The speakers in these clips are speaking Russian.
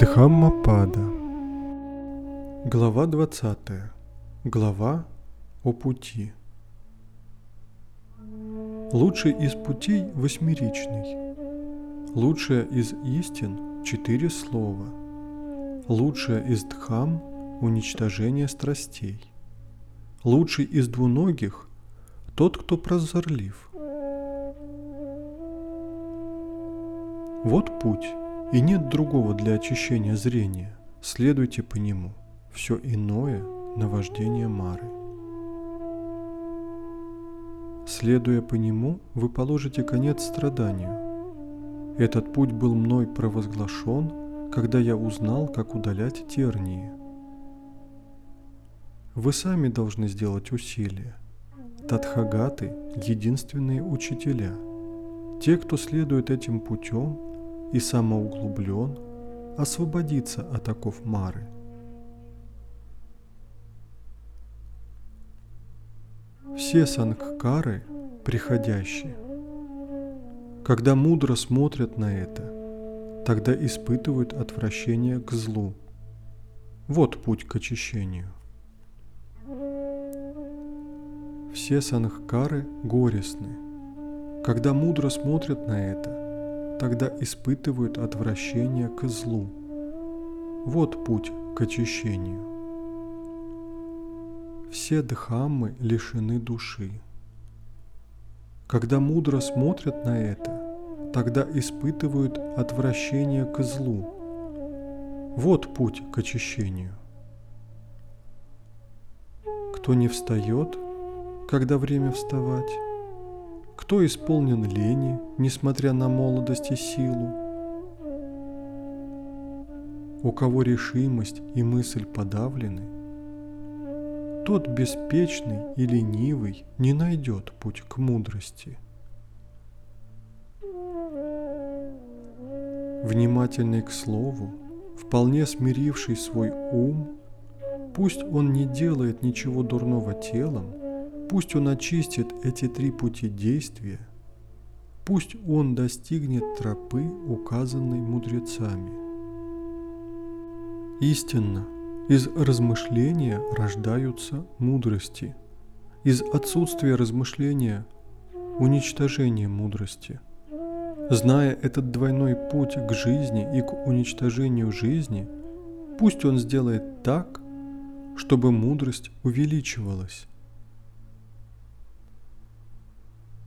Дхаммапада Глава 20 Глава о пути Лучший из путей восьмеричный. Лучшее из истин – четыре слова. Лучшее из дхам – уничтожение страстей. Лучший из двуногих – тот, кто прозорлив. Вот путь, и нет другого для очищения зрения. Следуйте по нему. Все иное – наваждение Мары. Следуя по нему, вы положите конец страданию. Этот путь был мной провозглашен, когда я узнал, как удалять тернии. Вы сами должны сделать усилия. Тадхагаты – единственные учителя. Те, кто следует этим путем и самоуглублен, освободится от оков Мары – Все сангкары приходящие. Когда мудро смотрят на это, тогда испытывают отвращение к злу. Вот путь к очищению. Все сангкары горестны. Когда мудро смотрят на это, тогда испытывают отвращение к злу. Вот путь к очищению все дхаммы лишены души. Когда мудро смотрят на это, тогда испытывают отвращение к злу. Вот путь к очищению. Кто не встает, когда время вставать? Кто исполнен лени, несмотря на молодость и силу? У кого решимость и мысль подавлены – тот беспечный и ленивый не найдет путь к мудрости. Внимательный к слову, вполне смиривший свой ум, пусть он не делает ничего дурного телом, пусть он очистит эти три пути действия, пусть он достигнет тропы, указанной мудрецами. Истинно, из размышления рождаются мудрости. Из отсутствия размышления – уничтожение мудрости. Зная этот двойной путь к жизни и к уничтожению жизни, пусть он сделает так, чтобы мудрость увеличивалась.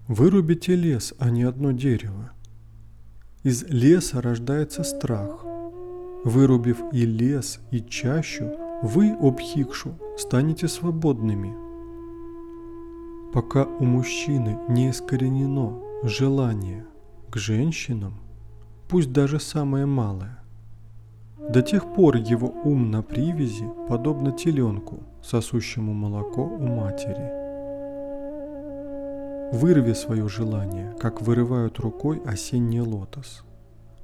Вырубите лес, а не одно дерево. Из леса рождается страх – Вырубив и лес, и чащу, вы, обхикшу, станете свободными. Пока у мужчины не искоренено желание к женщинам, пусть даже самое малое, до тех пор его ум на привязи подобно теленку, сосущему молоко у матери. Вырви свое желание, как вырывают рукой осенний лотос –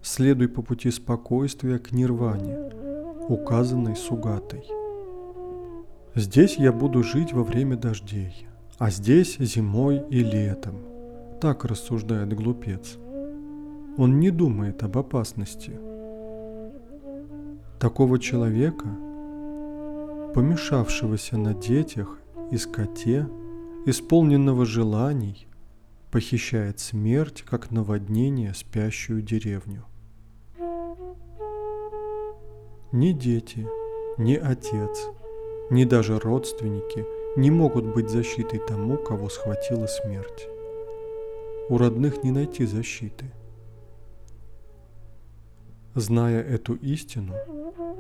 следуй по пути спокойствия к нирване, указанной Сугатой. Здесь я буду жить во время дождей, а здесь зимой и летом. Так рассуждает глупец. Он не думает об опасности. Такого человека, помешавшегося на детях и скоте, исполненного желаний, похищает смерть, как наводнение спящую деревню. Ни дети, ни отец, ни даже родственники не могут быть защитой тому, кого схватила смерть. У родных не найти защиты. Зная эту истину,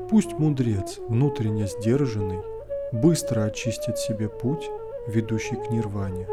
пусть мудрец, внутренне сдержанный, быстро очистит себе путь, ведущий к нирване.